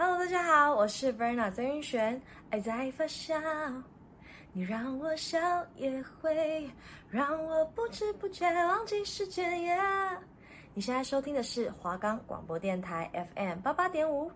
Hello，大家好，我是 Verna 曾云璇。爱在发酵，你让我笑也会让我不知不觉忘记时间。耶你现在收听的是华冈广播电台 FM 八八点五。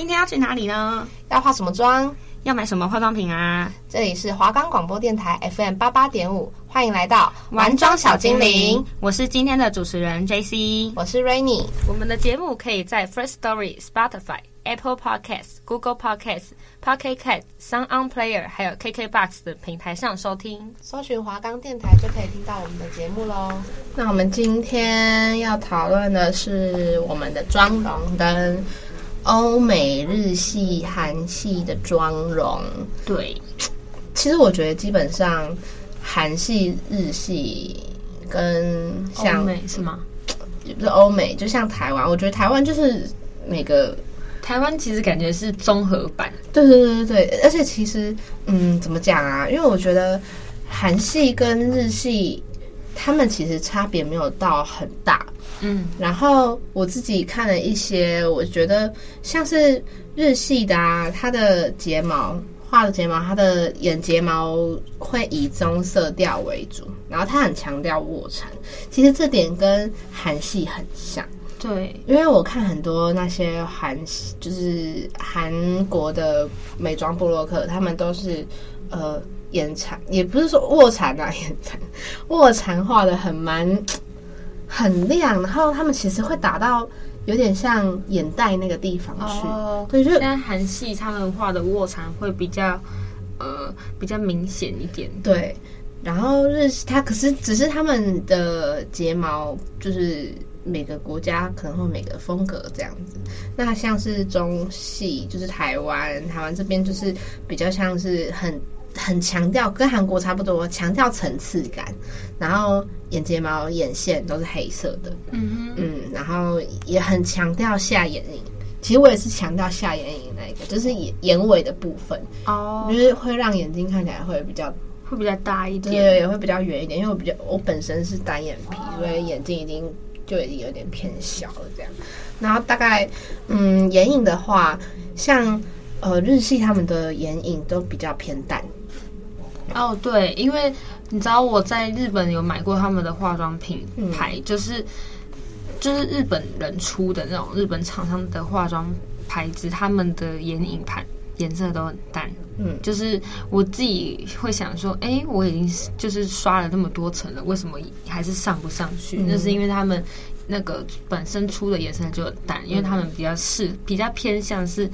今天要去哪里呢？要化什么妆？要买什么化妆品啊？这里是华冈广播电台 FM 八八点五，欢迎来到玩妆小精灵。我是今天的主持人 JC，我是 Rainy。我们的节目可以在 First Story、Spotify、Apple Podcasts、Google Podcasts、Pocket Casts、Sound On Player 还有 KKBox 的平台上收听。搜寻华冈电台就可以听到我们的节目喽。那我们今天要讨论的是我们的妆容跟。欧美、日系、韩系的妆容，对，其实我觉得基本上韩系、日系跟像欧美是吗？也不是欧美，就像台湾，我觉得台湾就是每个台湾其实感觉是综合版。对对对对对，而且其实嗯，怎么讲啊？因为我觉得韩系跟日系，他们其实差别没有到很大。嗯，然后我自己看了一些，我觉得像是日系的啊，它的睫毛画的睫毛，它的眼睫毛会以棕色调为主，然后它很强调卧蚕，其实这点跟韩系很像。对，因为我看很多那些韩就是韩国的美妆部洛克，他们都是呃眼蚕，也不是说卧蚕啊，眼蚕卧蚕画的很蛮。很亮，然后他们其实会打到有点像眼袋那个地方去。哦，对，就现在韩系他们画的卧蚕会比较呃比较明显一点。对，然后日系它可是只是他们的睫毛，就是每个国家可能会每个风格这样子。那像是中系，就是台湾，台湾这边就是比较像是很。很强调，跟韩国差不多，强调层次感，然后眼睫毛、眼线都是黑色的，嗯嗯，然后也很强调下眼影。其实我也是强调下眼影那个，就是眼眼尾的部分哦，就是会让眼睛看起来会比较会比较大一点，对，也会比较圆一点。因为我比较我本身是单眼皮，所以眼睛已经就已经有点偏小了这样。然后大概嗯，眼影的话，像呃日系他们的眼影都比较偏淡。哦，对，因为你知道我在日本有买过他们的化妆品牌，嗯、就是就是日本人出的那种日本厂商的化妆牌子，他们的眼影盘颜色都很淡。嗯，就是我自己会想说，哎，我已经就是刷了那么多层了，为什么还是上不上去？嗯、那是因为他们那个本身出的颜色就很淡，因为他们比较是比较偏向是。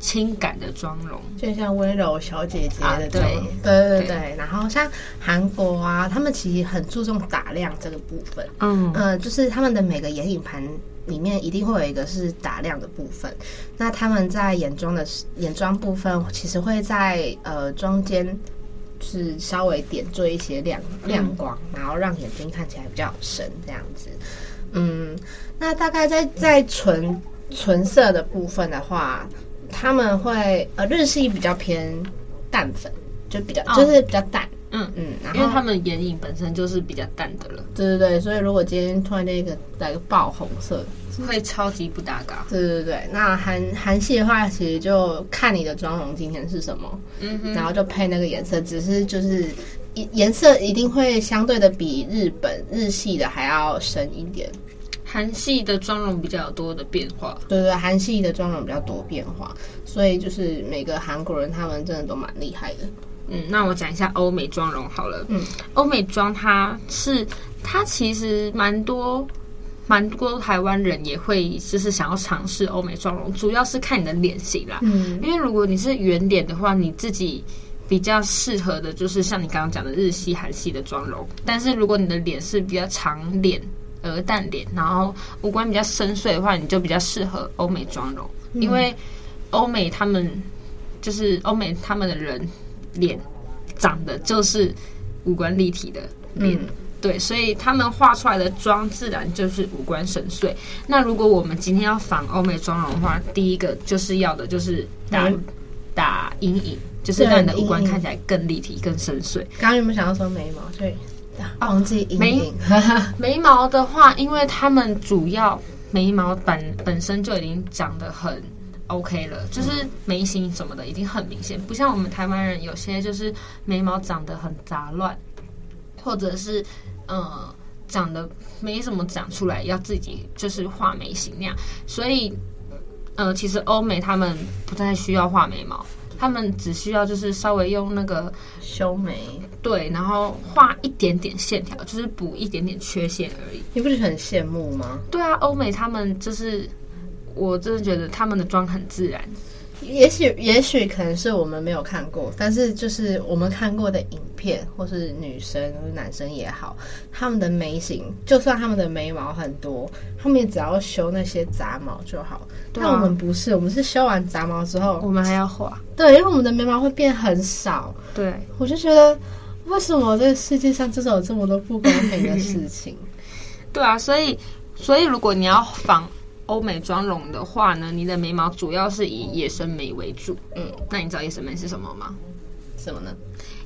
轻感的妆容，就像温柔小姐姐的妆、啊、对，对对。然后像韩国啊，他们其实很注重打亮这个部分。嗯嗯、呃，就是他们的每个眼影盘里面一定会有一个是打亮的部分。那他们在眼妆的眼妆部分，其实会在呃中间是稍微点缀一些亮亮光，然后让眼睛看起来比较深这样子。嗯，那大概在在唇唇色的部分的话。他们会呃，日系比较偏淡粉，就比较、哦、就是比较淡，嗯。嗯，然后因为他们眼影本身就是比较淡的了，对对对，所以如果今天突然间一个来个爆红色，会超级不搭嘎。对对对，那韩韩系的话，其实就看你的妆容今天是什么，嗯哼，然后就配那个颜色，只是就是颜色一定会相对的比日本日系的还要深一点。韩系的妆容比较多的变化，对对，韩系的妆容比较多变化，所以就是每个韩国人他们真的都蛮厉害的。嗯，那我讲一下欧美妆容好了。嗯，欧美妆它是它其实蛮多蛮多台湾人也会就是想要尝试欧美妆容，主要是看你的脸型啦。嗯，因为如果你是圆脸的话，你自己比较适合的就是像你刚刚讲的日系、韩系的妆容。但是如果你的脸是比较长脸。鹅蛋脸，然后五官比较深邃的话，你就比较适合欧美妆容，嗯、因为欧美他们就是欧美他们的人脸长得就是五官立体的脸，嗯、对，所以他们画出来的妆自然就是五官深邃。那如果我们今天要仿欧美妆容的话，第一个就是要的就是打、嗯、打阴影，就是让你的五官看起来更立体、更深邃。刚刚有没有想要说眉毛？对，忘记阴影。眉毛的话，因为他们主要眉毛本本身就已经长得很 OK 了，就是眉形什么的已经很明显，不像我们台湾人有些就是眉毛长得很杂乱，或者是呃。长得没怎么长出来，要自己就是画眉形那样，所以，呃，其实欧美他们不太需要画眉毛，他们只需要就是稍微用那个修眉，对，然后画一点点线条，就是补一点点缺陷而已。你不是很羡慕吗？对啊，欧美他们就是，我真的觉得他们的妆很自然。也许，也许可能是我们没有看过，但是就是我们看过的影片，或是女生或是男生也好，他们的眉形，就算他们的眉毛很多，他们也只要修那些杂毛就好。但我们不是，我们是修完杂毛之后，我们还要画。对，因为我们的眉毛会变很少。对，我就觉得，为什么这个世界上就是有这么多不公平的事情？对啊，所以，所以如果你要仿。欧美妆容的话呢，你的眉毛主要是以野生眉为主。嗯，那你知道野生眉是什么吗？什么呢？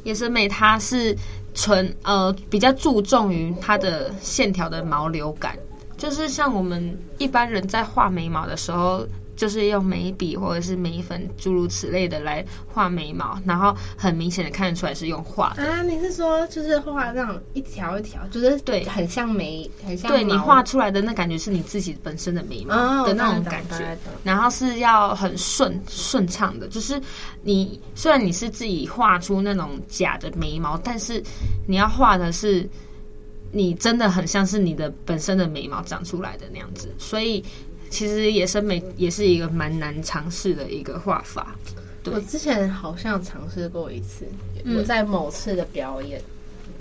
野生眉它是纯呃比较注重于它的线条的毛流感，就是像我们一般人在画眉毛的时候。就是用眉笔或者是眉粉诸如此类的来画眉毛，然后很明显的看得出来是用画的啊。你是说就是画那种一条一条，就是对，很像眉，很像。对，你画出来的那感觉是你自己本身的眉毛的那种感觉，然后是要很顺顺畅的。就是你虽然你是自己画出那种假的眉毛，但是你要画的是你真的很像是你的本身的眉毛长出来的那样子，所以。其实野生眉也是一个蛮难尝试的一个画法。对，我之前好像尝试过一次，嗯、我在某次的表演，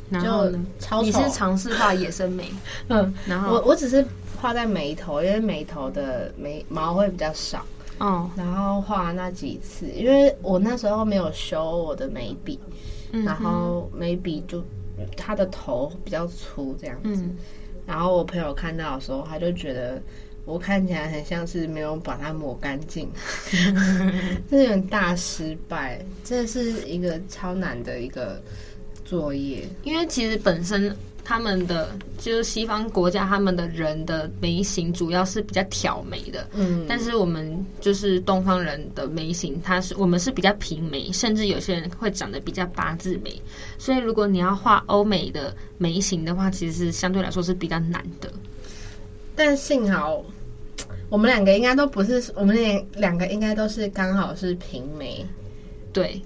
然后呢，你是尝试画野生眉？嗯，然后我我只是画在眉头，因为眉头的眉毛会比较少。哦，然后画那几次，因为我那时候没有修我的眉笔，嗯、然后眉笔就它的头比较粗这样子。嗯、然后我朋友看到的时候，他就觉得。我看起来很像是没有把它抹干净，这有点大失败。这是一个超难的一个作业，因为其实本身他们的就是西方国家，他们的人的眉形主要是比较挑眉的，嗯，但是我们就是东方人的眉形，它是我们是比较平眉，甚至有些人会长得比较八字眉。所以如果你要画欧美的眉形的话，其实相对来说是比较难的。但幸好，我们两个应该都不是，我们两两个应该都是刚好是平眉，对，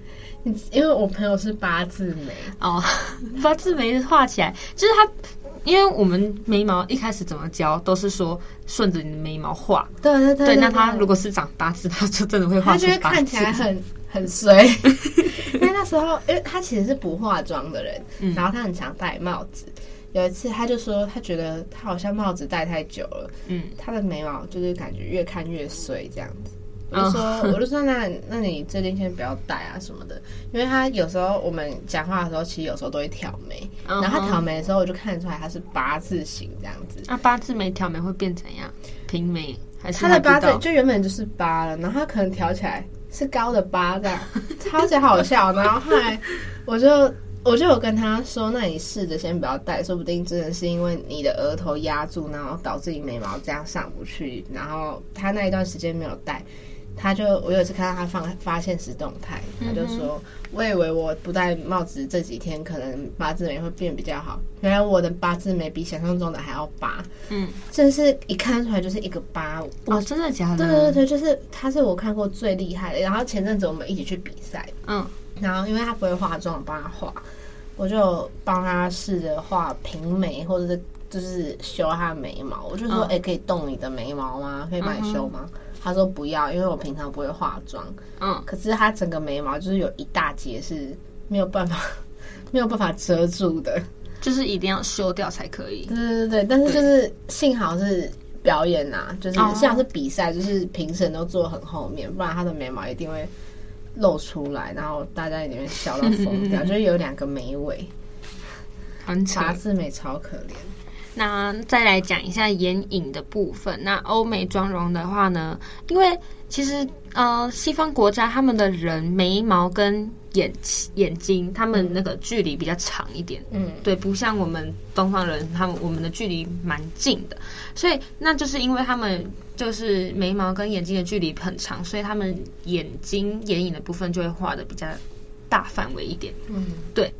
因为我朋友是八字眉哦，八字眉画起来就是他，因为我们眉毛一开始怎么教都是说顺着你的眉毛画，对对对，那他如果是长八字，他就真的会画出八字，他就会看起来很很衰，因为那时候，因为他其实是不化妆的人，嗯、然后他很常戴帽子。有一次，他就说他觉得他好像帽子戴太久了，嗯，他的眉毛就是感觉越看越衰这样子。我就说，哦、我就说那那你最近先不要戴啊什么的，因为他有时候我们讲话的时候，其实有时候都会挑眉，哦、然后他挑眉的时候，我就看得出来他是八字形这样子。那八字眉挑眉会变怎样？平眉还是他的八字就原本就是八了，然后他可能挑起来是高的八这样，超级好笑。然后后来我就。我就有跟他说，那你试着先不要戴，说不定真的是因为你的额头压住，然后导致你眉毛这样上不去。然后他那一段时间没有戴，他就我有一次看到他放发现实动态，他就说，我以为我不戴帽子这几天可能八字眉会变比较好，原来我的八字眉比想象中的还要疤。嗯，真是一看出来就是一个疤。哦，真的假的？对对对，就是他是我看过最厉害的。然后前阵子我们一起去比赛，嗯。然后，因为他不会化妆，我帮他画，我就帮他试着画平眉，或者是就是修他的眉毛。我就说：“哎、嗯，可以动你的眉毛吗？可以帮你修吗？”他说：“不要，因为我平常不会化妆。”嗯，可是他整个眉毛就是有一大截是没有办法 没有办法遮住的，就是一定要修掉才可以。对对对，但是就是幸好是表演呐、啊，就是像是比赛，就是评审都坐很后面，不然他的眉毛一定会。露出来，然后大家里面笑到疯掉，就是有两个眉尾，很惨，八字眉超可怜。那再来讲一下眼影的部分。那欧美妆容的话呢，因为其实呃，西方国家他们的人眉毛跟眼眼睛，他们那个距离比较长一点，嗯，对，不像我们东方人，他们我们的距离蛮近的，所以那就是因为他们就是眉毛跟眼睛的距离很长，所以他们眼睛眼影的部分就会画的比较大范围一点，嗯，对。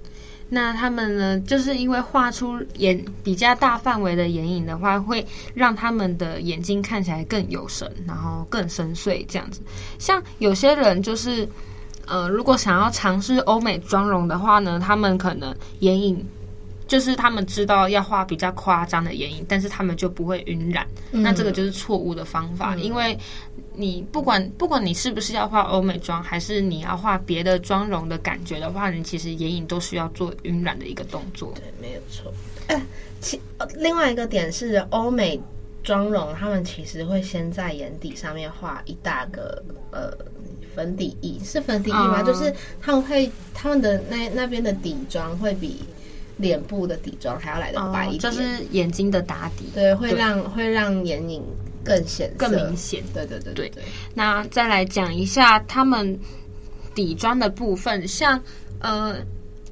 那他们呢，就是因为画出眼比较大范围的眼影的话，会让他们的眼睛看起来更有神，然后更深邃这样子。像有些人就是，呃，如果想要尝试欧美妆容的话呢，他们可能眼影就是他们知道要画比较夸张的眼影，但是他们就不会晕染。嗯、那这个就是错误的方法，嗯、因为。你不管不管你是不是要画欧美妆，还是你要画别的妆容的感觉的话，你其实眼影都需要做晕染的一个动作。对，没有错。哎，其另外一个点是，欧美妆容他们其实会先在眼底上面画一大个呃粉底液，是粉底液吗？嗯、就是他们会他们的那那边的底妆会比脸部的底妆还要来得白一点，就是眼睛的打底，对，会让对会让眼影。更显更明显，对对对对，对。那再来讲一下他们底妆的部分，像呃，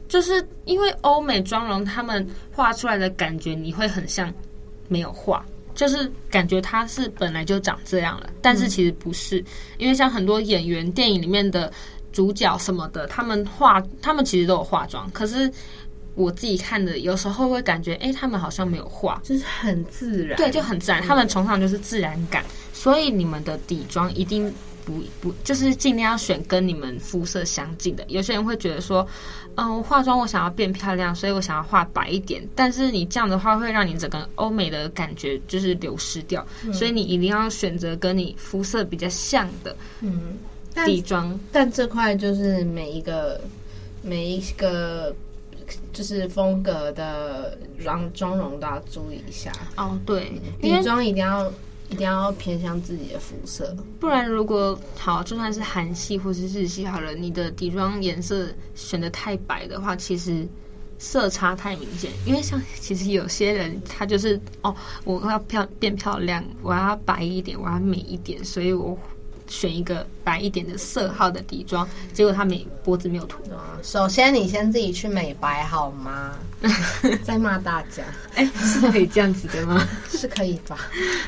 就是因为欧美妆容，他们画出来的感觉你会很像没有画，就是感觉他是本来就长这样了，但是其实不是，嗯、因为像很多演员电影里面的主角什么的，他们化他们其实都有化妆，可是。我自己看的，有时候会感觉，哎、欸，他们好像没有画，就是很自然，对，就很自然。他们崇尚就是自然感，所以你们的底妆一定不不，就是尽量要选跟你们肤色相近的。有些人会觉得说，嗯、呃，化妆我想要变漂亮，所以我想要画白一点，但是你这样的话会让你整个欧美的感觉就是流失掉，嗯、所以你一定要选择跟你肤色比较像的，嗯，底妆。但这块就是每一个每一个。就是风格的妆妆容都要注意一下哦，对，底妆一定要一定要偏向自己的肤色，不然如果好就算是韩系或是日系好了，你的底妆颜色选的太白的话，其实色差太明显。因为像其实有些人他就是哦，我要漂变漂亮，我要白一点，我要美一点，所以我。选一个白一点的色号的底妆，结果他没脖子没有涂。首先，你先自己去美白好吗？在骂大家。哎、欸，是可以这样子的吗？是可以吧？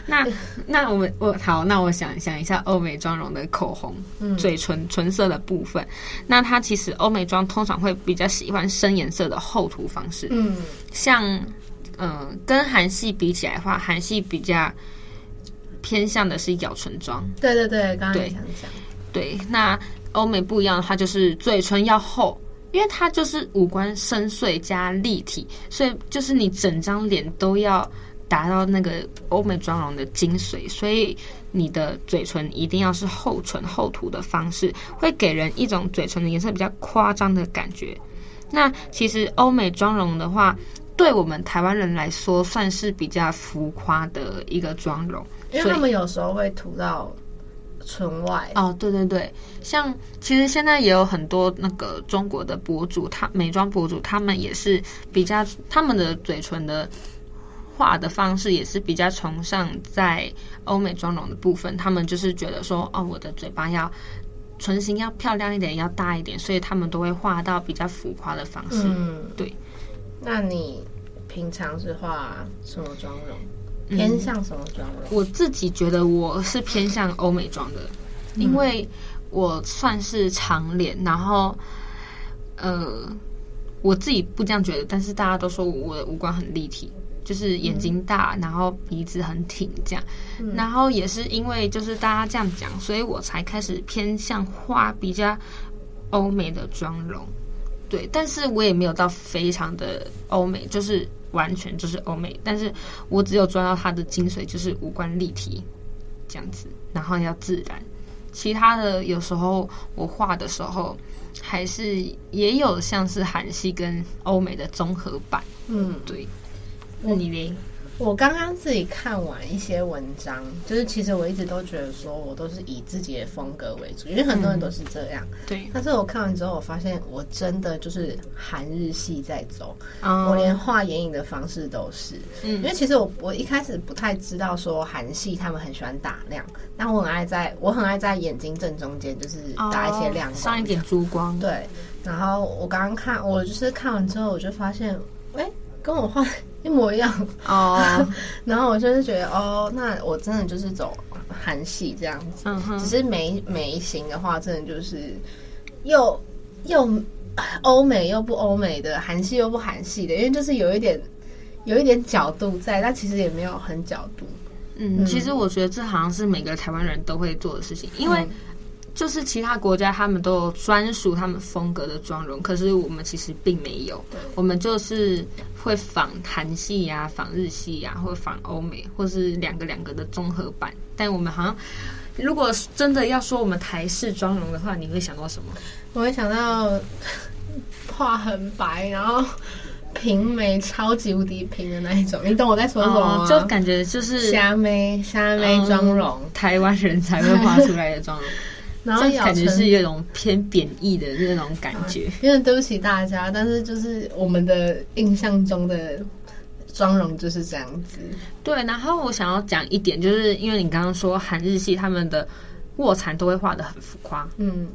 那那我们我好，那我想想一下欧美妆容的口红，嗯、嘴唇唇色的部分。那它其实欧美妆通常会比较喜欢深颜色的厚涂方式。嗯，像嗯、呃，跟韩系比起来的话，韩系比较。偏向的是咬唇妆，对对对，刚刚也想讲，对，那欧美不一样，它就是嘴唇要厚，因为它就是五官深邃加立体，所以就是你整张脸都要达到那个欧美妆容的精髓，所以你的嘴唇一定要是厚唇厚涂的方式，会给人一种嘴唇的颜色比较夸张的感觉。那其实欧美妆容的话，对我们台湾人来说，算是比较浮夸的一个妆容。因为他们有时候会涂到唇外哦，对对对，像其实现在也有很多那个中国的博主，他美妆博主，他们也是比较他们的嘴唇的画的方式也是比较崇尚在欧美妆容的部分，他们就是觉得说，哦，我的嘴巴要唇形要漂亮一点，要大一点，所以他们都会画到比较浮夸的方式。嗯，对。那你平常是画什么妆容？偏向什么妆容？我自己觉得我是偏向欧美妆的，因为我算是长脸，然后呃，我自己不这样觉得，但是大家都说我的五官很立体，就是眼睛大，然后鼻子很挺这样，然后也是因为就是大家这样讲，所以我才开始偏向画比较欧美的妆容。对，但是我也没有到非常的欧美，就是。完全就是欧美，但是我只有抓到它的精髓，就是五官立体这样子，然后要自然。其他的有时候我画的时候，还是也有像是韩系跟欧美的综合版。嗯，对。那你呢？我刚刚自己看完一些文章，就是其实我一直都觉得说，我都是以自己的风格为主，因为很多人都是这样。嗯、对。但是我看完之后，我发现我真的就是韩日系在走，哦、我连画眼影的方式都是。嗯。因为其实我我一开始不太知道说韩系他们很喜欢打亮，但我很爱在我很爱在眼睛正中间就是打一些亮光，哦，上一点珠光。对。然后我刚刚看，我就是看完之后，我就发现，哎，跟我画。一模一样哦，oh. 然后我就是觉得哦，那我真的就是走韩系这样子，uh huh. 只是眉眉形的话，真的就是又又欧美又不欧美的，韩系又不韩系的，因为就是有一点有一点角度在，但其实也没有很角度。嗯，嗯其实我觉得这好像是每个台湾人都会做的事情，因为。嗯就是其他国家他们都有专属他们风格的妆容，可是我们其实并没有。对我们就是会仿韩系呀、啊、仿日系呀、啊，或仿欧美，或是两个两个的综合版。但我们好像，如果真的要说我们台式妆容的话，你会想到什么？我会想到画很白，然后平眉超级无敌平的那一种。你懂我在说什么吗？哦、就感觉就是虾妹虾妹妆容、嗯，台湾人才会画出来的妆容。然后感觉是一种偏贬义的那种感觉，啊，因为对不起大家，但是就是我们的印象中的妆容就是这样子。对，然后我想要讲一点，就是因为你刚刚说韩日系他们的卧蚕都会画的很浮夸，嗯，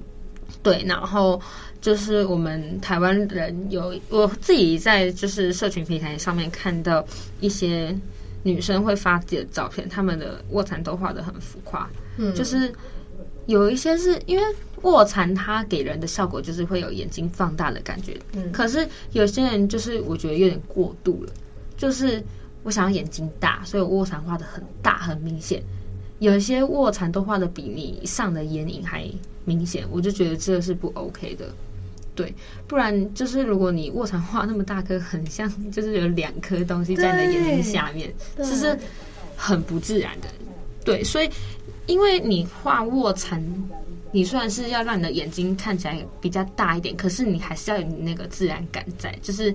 对，然后就是我们台湾人有我自己在就是社群平台上面看到一些女生会发自己的照片，她们的卧蚕都画的很浮夸，嗯，就是。有一些是因为卧蚕，它给人的效果就是会有眼睛放大的感觉。嗯，可是有些人就是我觉得有点过度了，就是我想要眼睛大，所以我卧蚕画的很大很明显。有一些卧蚕都画的比你上的眼影还明显，我就觉得这是不 OK 的。对，不然就是如果你卧蚕画那么大颗，很像就是有两颗东西在你的眼睛下面，这是很不自然的。对，所以。因为你画卧蚕，你虽然是要让你的眼睛看起来比较大一点，可是你还是要有那个自然感在，就是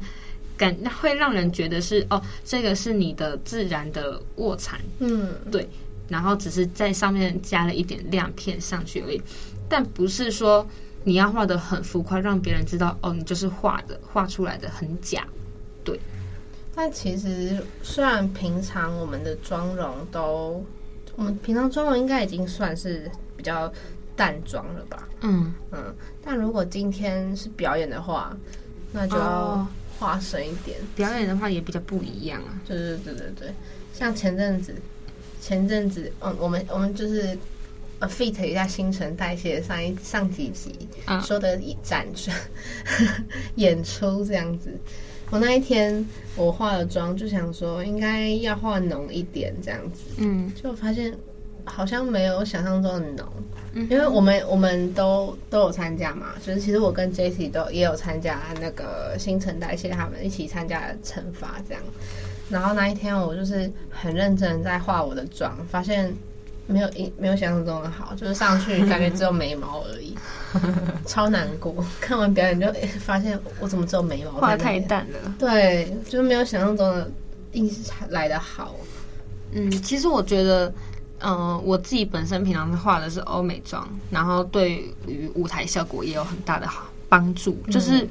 感会让人觉得是哦，这个是你的自然的卧蚕，嗯，对，然后只是在上面加了一点亮片上去而已，但不是说你要画的很浮夸，让别人知道哦，你就是画的画出来的很假，对。但其实虽然平常我们的妆容都。我们平常妆容应该已经算是比较淡妆了吧？嗯嗯，但如果今天是表演的话，那就要化深一点。表演的话也比较不一样啊。对对对对对，像前阵子，前阵子，嗯，我们我们就是呃 fit 一下新陈代谢上一上几集说的展示 演出这样子。我那一天我化了妆，就想说应该要化浓一点这样子，嗯，就发现好像没有想象中的浓，嗯，因为我们我们都都有参加嘛，就是其实我跟 Jessie 都也有参加那个新陈代谢他们一起参加的惩罚这样，然后那一天我就是很认真在化我的妆，发现。没有一没有想象中的好，就是上去感觉只有眉毛而已，超难过。看完表演就发现我怎么只有眉毛，画太淡了。对，就是没有想象中的印象来的好。嗯，其实我觉得，嗯、呃，我自己本身平常画的是欧美妆，然后对于舞台效果也有很大的好帮助。就是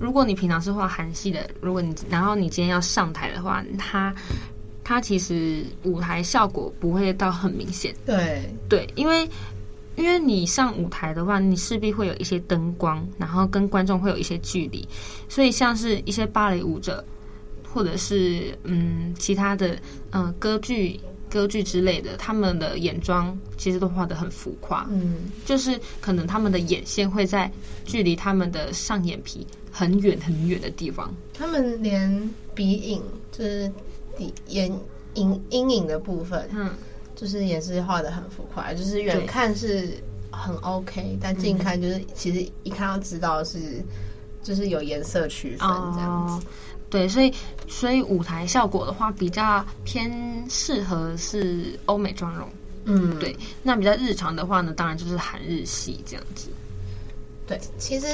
如果你平常是画韩系的，如果你然后你今天要上台的话，它。它其实舞台效果不会到很明显，对。对，因为因为你上舞台的话，你势必会有一些灯光，然后跟观众会有一些距离，所以像是一些芭蕾舞者，或者是嗯其他的嗯、呃、歌剧歌剧之类的，他们的眼妆其实都画得很浮夸，嗯，就是可能他们的眼线会在距离他们的上眼皮很远很远的地方，他们连鼻影就是。眼影阴影的部分，嗯，就是也是画的很浮夸，就是远看是很 OK，但近看就是其实一看到知道是，就是有颜色区分这样子。哦，对，所以所以舞台效果的话，比较偏适合是欧美妆容，嗯，对。那比较日常的话呢，当然就是韩日系这样子。对，其实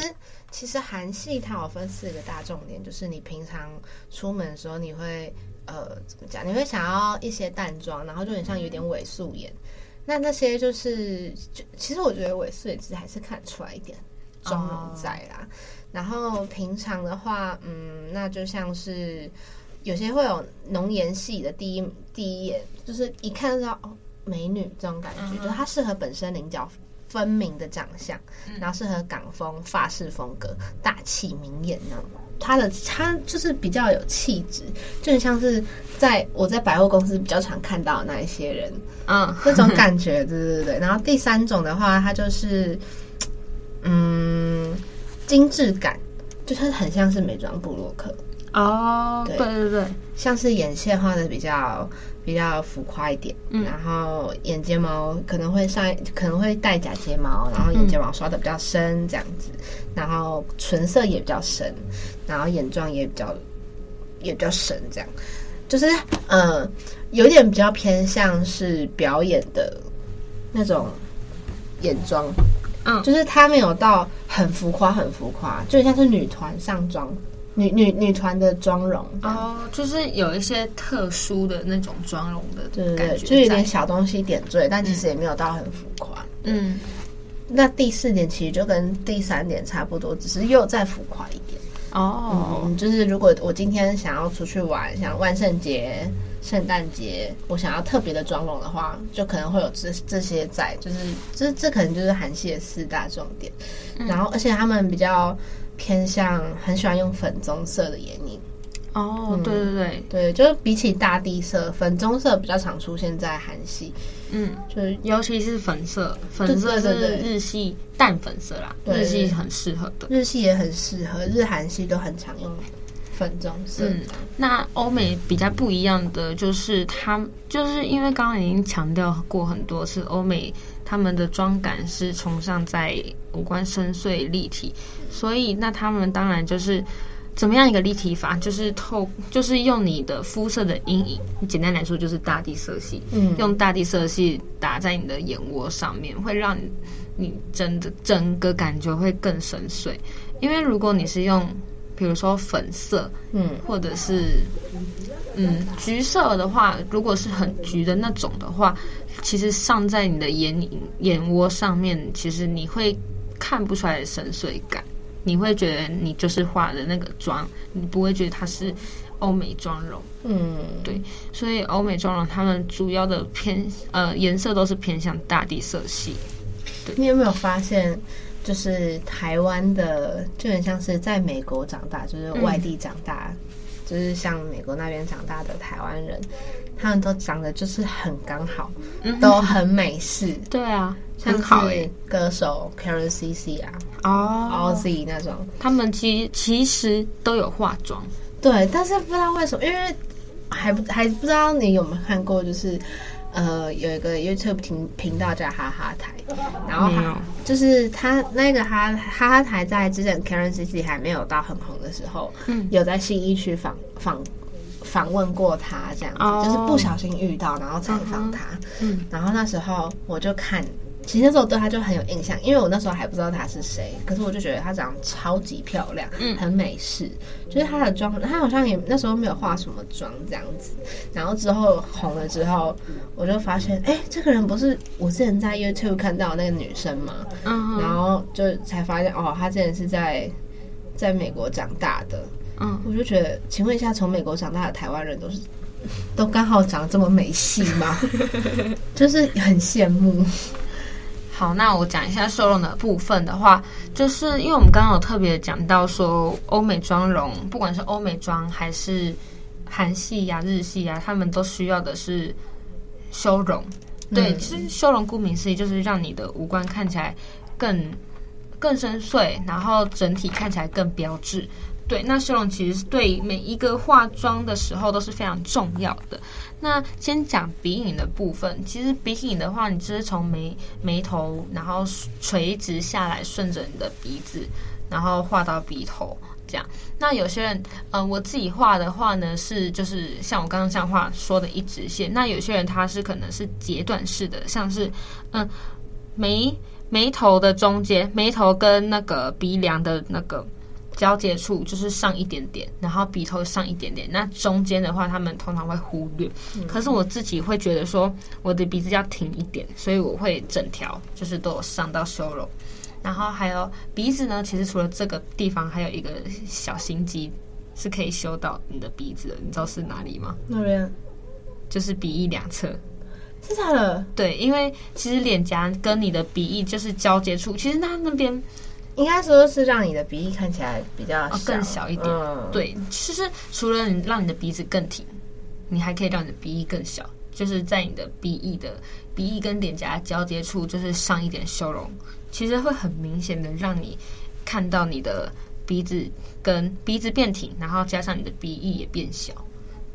其实韩系它有分四个大重点，就是你平常出门的时候你会。呃怎么讲？你会想要一些淡妆，然后就很像有点伪素颜。那那些就是，就其实我觉得伪素颜其实还是看出来一点妆容在啦。Oh. 然后平常的话，嗯，那就像是有些会有浓颜系的第一第一眼，就是一看到哦美女这种感觉，uh huh. 就是她适合本身棱角分明的长相，然后适合港风法式风格，大气明艳那种。她的他就是比较有气质，就很像是在我在百货公司比较常看到的那一些人，嗯，uh. 那种感觉，对对对。然后第三种的话，它就是嗯精致感，就是很像是美妆部落客哦，oh, 对。对对对，像是眼线画的比较。比较浮夸一点，嗯，然后眼睫毛可能会上，可能会戴假睫毛，然后眼睫毛刷的比较深这样子，嗯、然后唇色也比较深，然后眼妆也比较也比较深，这样，就是呃，有点比较偏向是表演的那种眼妆，嗯，就是它没有到很浮夸很浮夸，就像是女团上妆。女女女团的妆容哦，就是有一些特殊的那种妆容的对对对，就有点小东西点缀，但其实也没有到很浮夸。嗯，那第四点其实就跟第三点差不多，只是又再浮夸一点哦。嗯，就是如果我今天想要出去玩，像万圣节、圣诞节，我想要特别的妆容的话，就可能会有这这些在，就是这这可能就是韩系的四大重点。然后，而且他们比较。偏向很喜欢用粉棕色的眼影哦，嗯、对对对对，就是比起大地色，粉棕色比较常出现在韩系，嗯，就是尤其是粉色，粉色是日系淡粉色啦，对对对，日系很适合的，日系也很适合，日韩系都很常用粉棕色。嗯，那欧美比较不一样的就是，他就是因为刚刚已经强调过很多次，欧美他们的妆感是崇尚在五官深邃立体。所以，那他们当然就是怎么样一个立体法，就是透，就是用你的肤色的阴影，简单来说就是大地色系，嗯，用大地色系打在你的眼窝上面，会让你你整的整个感觉会更深邃。因为如果你是用，比如说粉色，嗯，或者是嗯橘色的话，如果是很橘的那种的话，其实上在你的眼影眼窝上面，其实你会看不出来的深邃感。你会觉得你就是化的那个妆，你不会觉得它是欧美妆容。嗯，对，所以欧美妆容他们主要的偏呃颜色都是偏向大地色系。对，你有没有发现，就是台湾的就很像是在美国长大，就是外地长大，嗯、就是像美国那边长大的台湾人，他们都长得就是很刚好，嗯、都很美式。对啊。很好诶，歌手 Karen CC 啊，哦，Ozzy 那种，他们其其实都有化妆，对，但是不知道为什么，因为还不还不知道你有没有看过，就是呃有一个 YouTube 频频道叫哈哈台，然后他就是他那个哈哈哈台在之前 Karen CC 还没有到很红的时候，嗯，有在信义区访访访问过他这样子，哦、就是不小心遇到，然后采访他，嗯，然后那时候我就看。其实那时候对他就很有印象，因为我那时候还不知道他是谁，可是我就觉得她长得超级漂亮，嗯，很美式。就是她的妆，她好像也那时候没有化什么妆这样子。然后之后红了之后，我就发现，哎，这个人不是我之前在 YouTube 看到的那个女生吗？然后就才发现，哦，她之前是在在美国长大的。嗯，我就觉得，请问一下，从美国长大的台湾人都是 都刚好长得这么美系吗？就是很羡慕。好，那我讲一下修容的部分的话，就是因为我们刚刚有特别讲到说，欧美妆容，不管是欧美妆还是韩系呀、啊、日系呀、啊，他们都需要的是修容。对，嗯、其实修容顾名思义就是让你的五官看起来更更深邃，然后整体看起来更标致。对，那修容其实是对每一个化妆的时候都是非常重要的。那先讲鼻影的部分，其实鼻影的话，你就是从眉眉头，然后垂直下来，顺着你的鼻子，然后画到鼻头，这样。那有些人，嗯、我自己画的话呢，是就是像我刚刚像画说的一直线。那有些人他是可能是截断式的，像是嗯眉眉头的中间，眉头跟那个鼻梁的那个。交接处就是上一点点，然后鼻头上一点点，那中间的话他们通常会忽略。嗯、可是我自己会觉得说，我的鼻子要挺一点，所以我会整条就是都有上到修容。然后还有鼻子呢，其实除了这个地方，还有一个小心机是可以修到你的鼻子的，你知道是哪里吗？那边就是鼻翼两侧。是假的？对，因为其实脸颊跟你的鼻翼就是交接处，其实它那边应该说是让你的鼻翼看起来比较更小一点。嗯、对，其实除了你让你的鼻子更挺，你还可以让你的鼻翼更小，就是在你的鼻翼的鼻翼跟脸颊交接处，就是上一点修容。其实会很明显的让你看到你的鼻子跟鼻子变挺，然后加上你的鼻翼也变小。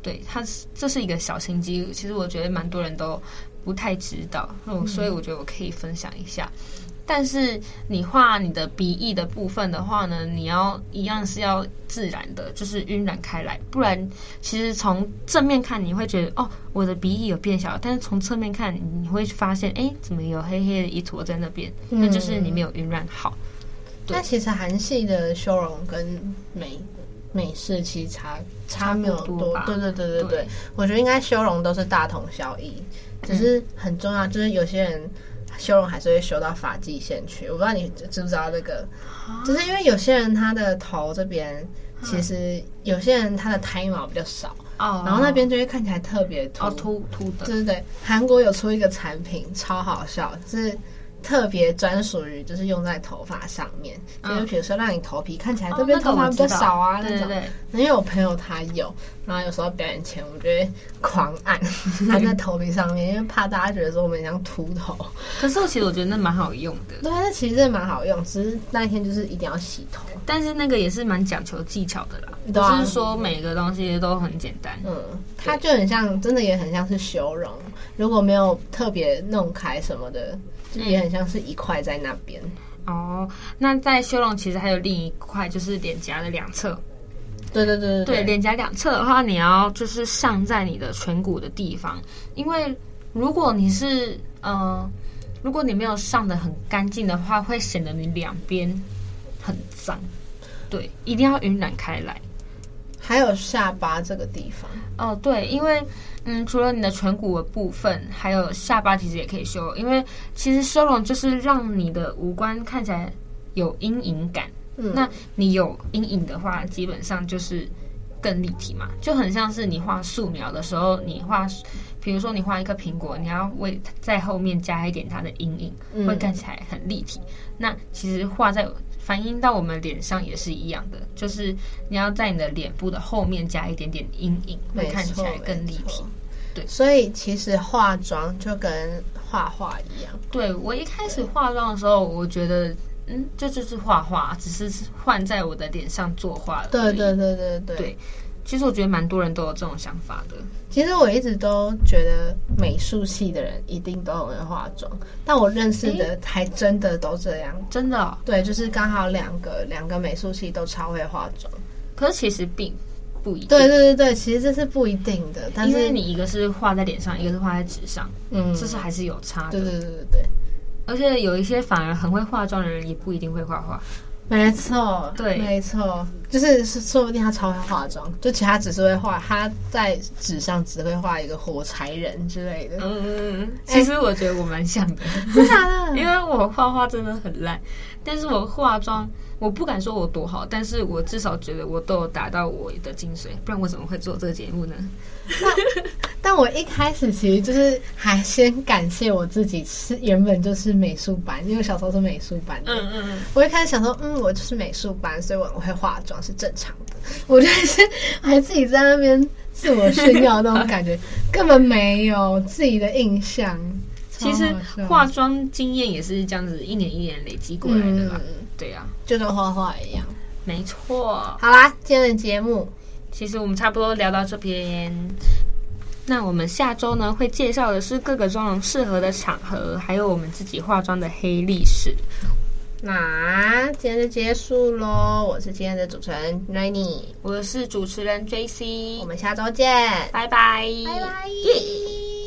对，它是这是一个小心机，其实我觉得蛮多人都不太知道，嗯，所以我觉得我可以分享一下。但是你画你的鼻翼的部分的话呢，你要一样是要自然的，就是晕染开来，不然其实从正面看你会觉得哦，我的鼻翼有变小，但是从侧面看你会发现，哎，怎么有黑黑的一坨在那边？那就是你没有晕染好。那、嗯、其实韩系的修容跟美美式其实差差没有多，多对对对对对，对。我觉得应该修容都是大同小异，只是很重要，就是有些人。修容还是会修到发际线去，我不知道你知不知道这个，就是因为有些人他的头这边，其实有些人他的胎毛比较少，哦，然后那边就会看起来特别秃，秃秃的，对对对。韩国有出一个产品超好笑，就是。特别专属于就是用在头发上面，嗯、就是比如说让你头皮看起来这边头发比较少啊，哦、那，那种。因为我朋友他有，然后有时候表演前，我就会狂按 按在头皮上面，因为怕大家觉得说我们像秃头。可是我其实我觉得那蛮好用的。对，那其实真的蛮好用，只是那一天就是一定要洗头。但是那个也是蛮讲求技巧的啦，不、啊、是说每个东西都很简单。嗯，它就很像，真的也很像是修容，如果没有特别弄开什么的。就也很像是一块在那边哦。那在修容其实还有另一块，就是脸颊的两侧。对对对对，脸颊两侧的话，你要就是上在你的颧骨的地方，因为如果你是呃，如果你没有上的很干净的话，会显得你两边很脏。对，一定要晕染开来。还有下巴这个地方哦，对，因为。嗯，除了你的颧骨的部分，还有下巴，其实也可以修。因为其实修容就是让你的五官看起来有阴影感。嗯，那你有阴影的话，基本上就是更立体嘛，就很像是你画素描的时候，你画，比如说你画一个苹果，你要为在后面加一点它的阴影，会看起来很立体。嗯，那其实画在。反映到我们脸上也是一样的，就是你要在你的脸部的后面加一点点阴影，会看起来更立体。对，所以其实化妆就跟画画一样。对，我一开始化妆的时候，我觉得，嗯，这就是画画，只是换在我的脸上作画。对对对对对。对其实我觉得蛮多人都有这种想法的。其实我一直都觉得美术系的人一定都很会化妆，但我认识的还真的都这样，真的哦。对，就是刚好两个两个美术系都超会化妆。可是其实并不一定。对对对对，其实这是不一定的。但是因为你一个是画在脸上，一个是画在纸上，嗯，这是还是有差的。对对对对对。而且有一些反而很会化妆的人，也不一定会画画。没错，对，没错，就是说不定他超会化妆，就其他只是会画，他在纸上只会画一个火柴人之类的。嗯，其实我觉得我蛮像的，真的，因为我画画真的很烂，但是我化妆。我不敢说我多好，但是我至少觉得我都有达到我的精髓，不然我怎么会做这个节目呢？那但我一开始其实就是还先感谢我自己，是原本就是美术班，因为小时候是美术班的。嗯嗯嗯。我一开始想说，嗯，我就是美术班，所以我会化妆是正常的。我就是还自己在那边自我炫耀那种感觉，根本没有自己的印象。其实化妆经验也是这样子，一年一年累积过来的吧。嗯对呀、啊，就跟画画一样，没错。好啦，今天的节目其实我们差不多聊到这边。那我们下周呢，会介绍的是各个妆容适合的场合，还有我们自己化妆的黑历史。那今天就结束喽。我是今天的主持人 Rainy，我是主持人 JC，我们下周见，拜拜，拜拜。